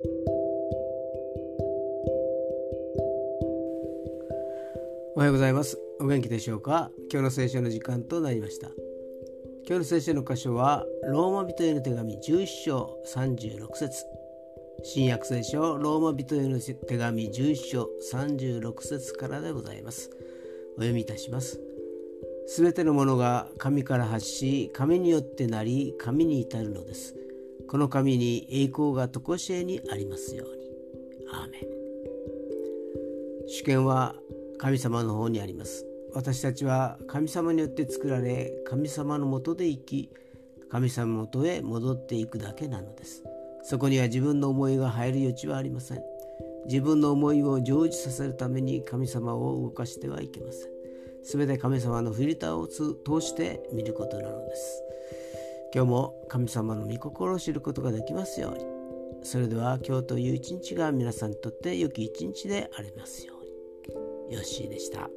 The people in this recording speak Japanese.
おはようございます。お元気でしょうか？今日の聖書の時間となりました。今日の聖書の箇所はローマ人への手紙11章36節。新約聖書ローマ人への手紙11章36節からでございます。お読みいたします。すべてのものが神から発し神によってなり神に至るのです。この神に栄光が常しえにありますように。アーメン。主権は神様の方にあります。私たちは神様によって作られ神様のもとで生き神様のもとへ戻っていくだけなのです。そこには自分の思いが入る余地はありません。自分の思いを成就させるために神様を動かしてはいけません。すべて神様のフィルターを通して見ることなのです。今日も神様の御心を知ることができますようにそれでは今日という一日が皆さんにとって良き一日でありますようによッしーでした。